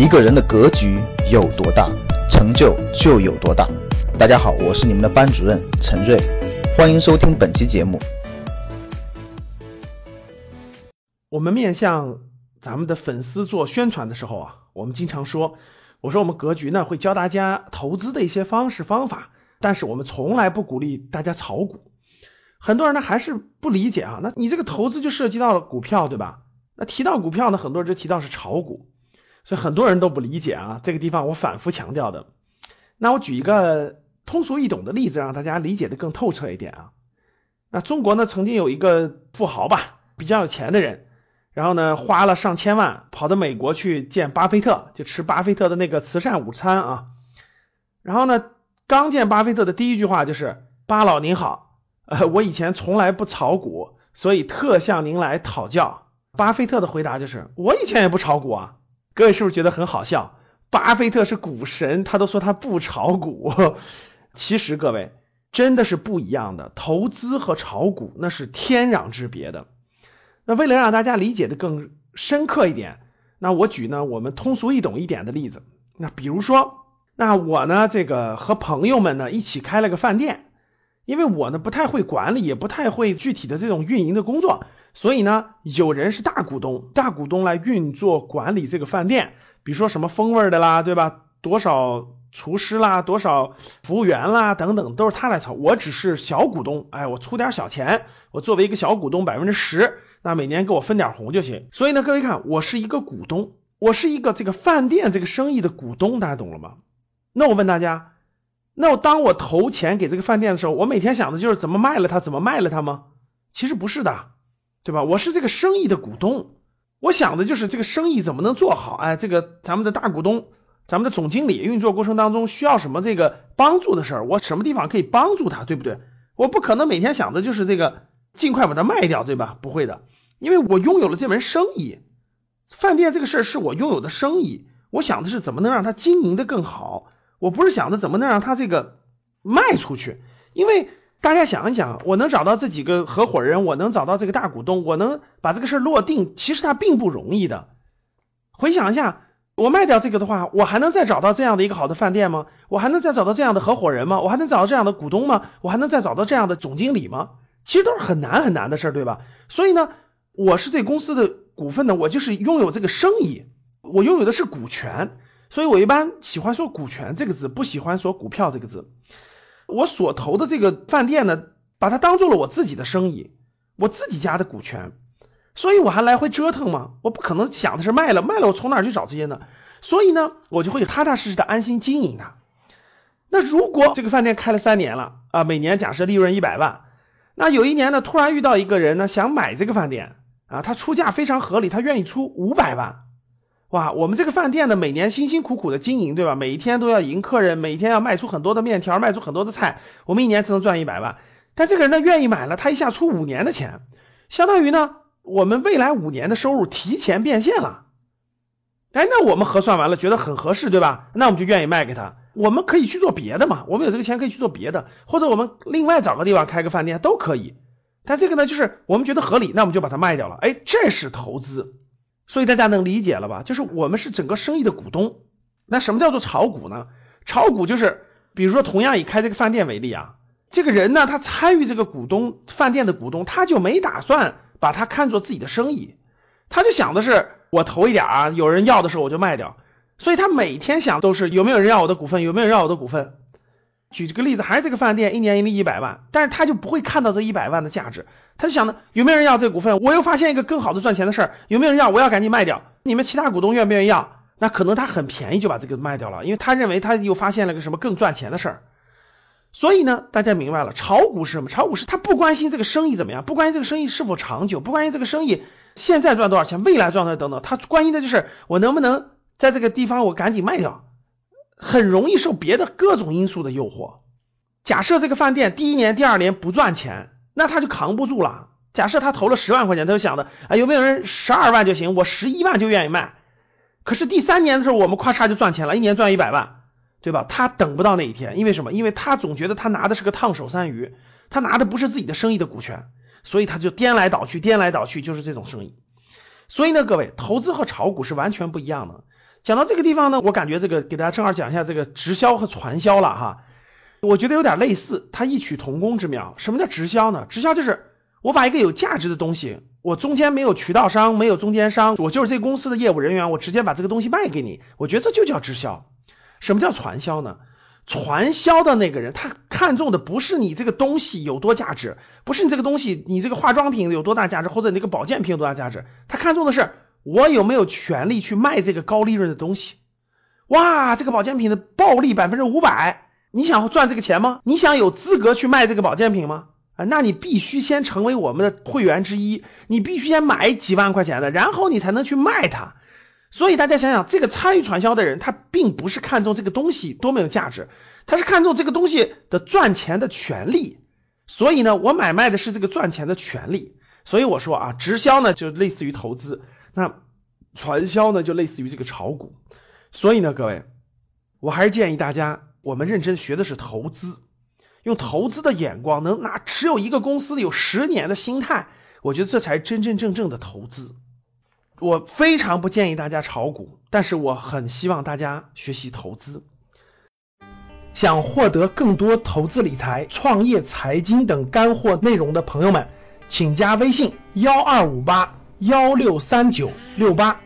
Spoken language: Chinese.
一个人的格局有多大，成就就有多大。大家好，我是你们的班主任陈瑞，欢迎收听本期节目。我们面向咱们的粉丝做宣传的时候啊，我们经常说，我说我们格局呢会教大家投资的一些方式方法，但是我们从来不鼓励大家炒股。很多人呢还是不理解啊，那你这个投资就涉及到了股票，对吧？那提到股票呢，很多人就提到是炒股。所以很多人都不理解啊，这个地方我反复强调的。那我举一个通俗易懂的例子，让大家理解的更透彻一点啊。那中国呢，曾经有一个富豪吧，比较有钱的人，然后呢，花了上千万跑到美国去见巴菲特，就吃巴菲特的那个慈善午餐啊。然后呢，刚见巴菲特的第一句话就是：“巴老您好，呃，我以前从来不炒股，所以特向您来讨教。”巴菲特的回答就是：“我以前也不炒股啊。”各位是不是觉得很好笑？巴菲特是股神，他都说他不炒股。其实各位真的是不一样的，投资和炒股那是天壤之别的。那为了让大家理解的更深刻一点，那我举呢我们通俗易懂一点的例子。那比如说，那我呢这个和朋友们呢一起开了个饭店，因为我呢不太会管理，也不太会具体的这种运营的工作。所以呢，有人是大股东，大股东来运作管理这个饭店，比如说什么风味的啦，对吧？多少厨师啦，多少服务员啦，等等，都是他来操。我只是小股东，哎，我出点小钱，我作为一个小股东百分之十，那每年给我分点红就行。所以呢，各位看，我是一个股东，我是一个这个饭店这个生意的股东，大家懂了吗？那我问大家，那我当我投钱给这个饭店的时候，我每天想的就是怎么卖了它，怎么卖了它吗？其实不是的。对吧？我是这个生意的股东，我想的就是这个生意怎么能做好？哎，这个咱们的大股东，咱们的总经理运作过程当中需要什么这个帮助的事儿，我什么地方可以帮助他，对不对？我不可能每天想的就是这个尽快把它卖掉，对吧？不会的，因为我拥有了这门生意，饭店这个事儿是我拥有的生意，我想的是怎么能让它经营的更好，我不是想着怎么能让他这个卖出去，因为。大家想一想，我能找到这几个合伙人，我能找到这个大股东，我能把这个事儿落定，其实它并不容易的。回想一下，我卖掉这个的话，我还能再找到这样的一个好的饭店吗？我还能再找到这样的合伙人吗？我还能找到这样的股东吗？我还能再找到这样的总经理吗？其实都是很难很难的事儿，对吧？所以呢，我是这公司的股份呢，我就是拥有这个生意，我拥有的是股权，所以我一般喜欢说股权这个字，不喜欢说股票这个字。我所投的这个饭店呢，把它当做了我自己的生意，我自己家的股权，所以我还来回折腾吗？我不可能想的是卖了，卖了我从哪去找这些呢？所以呢，我就会踏踏实实的安心经营它。那如果这个饭店开了三年了啊，每年假设利润一百万，那有一年呢，突然遇到一个人呢，想买这个饭店啊，他出价非常合理，他愿意出五百万。哇，我们这个饭店呢，每年辛辛苦苦的经营，对吧？每一天都要迎客人，每一天要卖出很多的面条，卖出很多的菜，我们一年才能赚一百万。但这个人呢，愿意买了，他一下出五年的钱，相当于呢，我们未来五年的收入提前变现了。哎，那我们核算完了，觉得很合适，对吧？那我们就愿意卖给他。我们可以去做别的嘛？我们有这个钱可以去做别的，或者我们另外找个地方开个饭店都可以。但这个呢，就是我们觉得合理，那我们就把它卖掉了。哎，这是投资。所以大家能理解了吧？就是我们是整个生意的股东。那什么叫做炒股呢？炒股就是，比如说同样以开这个饭店为例啊，这个人呢，他参与这个股东饭店的股东，他就没打算把它看作自己的生意，他就想的是我投一点啊，有人要的时候我就卖掉。所以他每天想都是有没有人要我的股份，有没有人要我的股份。举这个例子，还是这个饭店一年盈利一百万，但是他就不会看到这一百万的价值，他就想呢，有没有人要这股份？我又发现一个更好的赚钱的事儿，有没有人要？我要赶紧卖掉。你们其他股东愿不愿意要？那可能他很便宜就把这个卖掉了，因为他认为他又发现了个什么更赚钱的事儿。所以呢，大家明白了，炒股是什么？炒股是他不关心这个生意怎么样，不关心这个生意是否长久，不关心这个生意现在赚多少钱，未来赚多少等等，他关心的就是我能不能在这个地方我赶紧卖掉。很容易受别的各种因素的诱惑。假设这个饭店第一年、第二年不赚钱，那他就扛不住了。假设他投了十万块钱，他就想着啊，有没有人十二万就行，我十一万就愿意卖。可是第三年的时候，我们咔嚓就赚钱了，一年赚一百万，对吧？他等不到那一天，因为什么？因为他总觉得他拿的是个烫手山芋，他拿的不是自己的生意的股权，所以他就颠来倒去，颠来倒去，就是这种生意。所以呢，各位，投资和炒股是完全不一样的。讲到这个地方呢，我感觉这个给大家正好讲一下这个直销和传销了哈。我觉得有点类似，它异曲同工之妙。什么叫直销呢？直销就是我把一个有价值的东西，我中间没有渠道商，没有中间商，我就是这公司的业务人员，我直接把这个东西卖给你。我觉得这就叫直销。什么叫传销呢？传销的那个人，他看重的不是你这个东西有多价值，不是你这个东西，你这个化妆品有多大价值，或者你这个保健品有多大价值，他看重的是我有没有权利去卖这个高利润的东西。哇，这个保健品的暴利百分之五百，你想赚这个钱吗？你想有资格去卖这个保健品吗？啊，那你必须先成为我们的会员之一，你必须先买几万块钱的，然后你才能去卖它。所以大家想想，这个参与传销的人，他并不是看重这个东西多么有价值，他是看重这个东西的赚钱的权利。所以呢，我买卖的是这个赚钱的权利。所以我说啊，直销呢就类似于投资，那传销呢就类似于这个炒股。所以呢，各位，我还是建议大家，我们认真学的是投资，用投资的眼光，能拿持有一个公司有十年的心态，我觉得这才真真正正的投资。我非常不建议大家炒股，但是我很希望大家学习投资。想获得更多投资理财、创业、财经等干货内容的朋友们，请加微信：幺二五八幺六三九六八。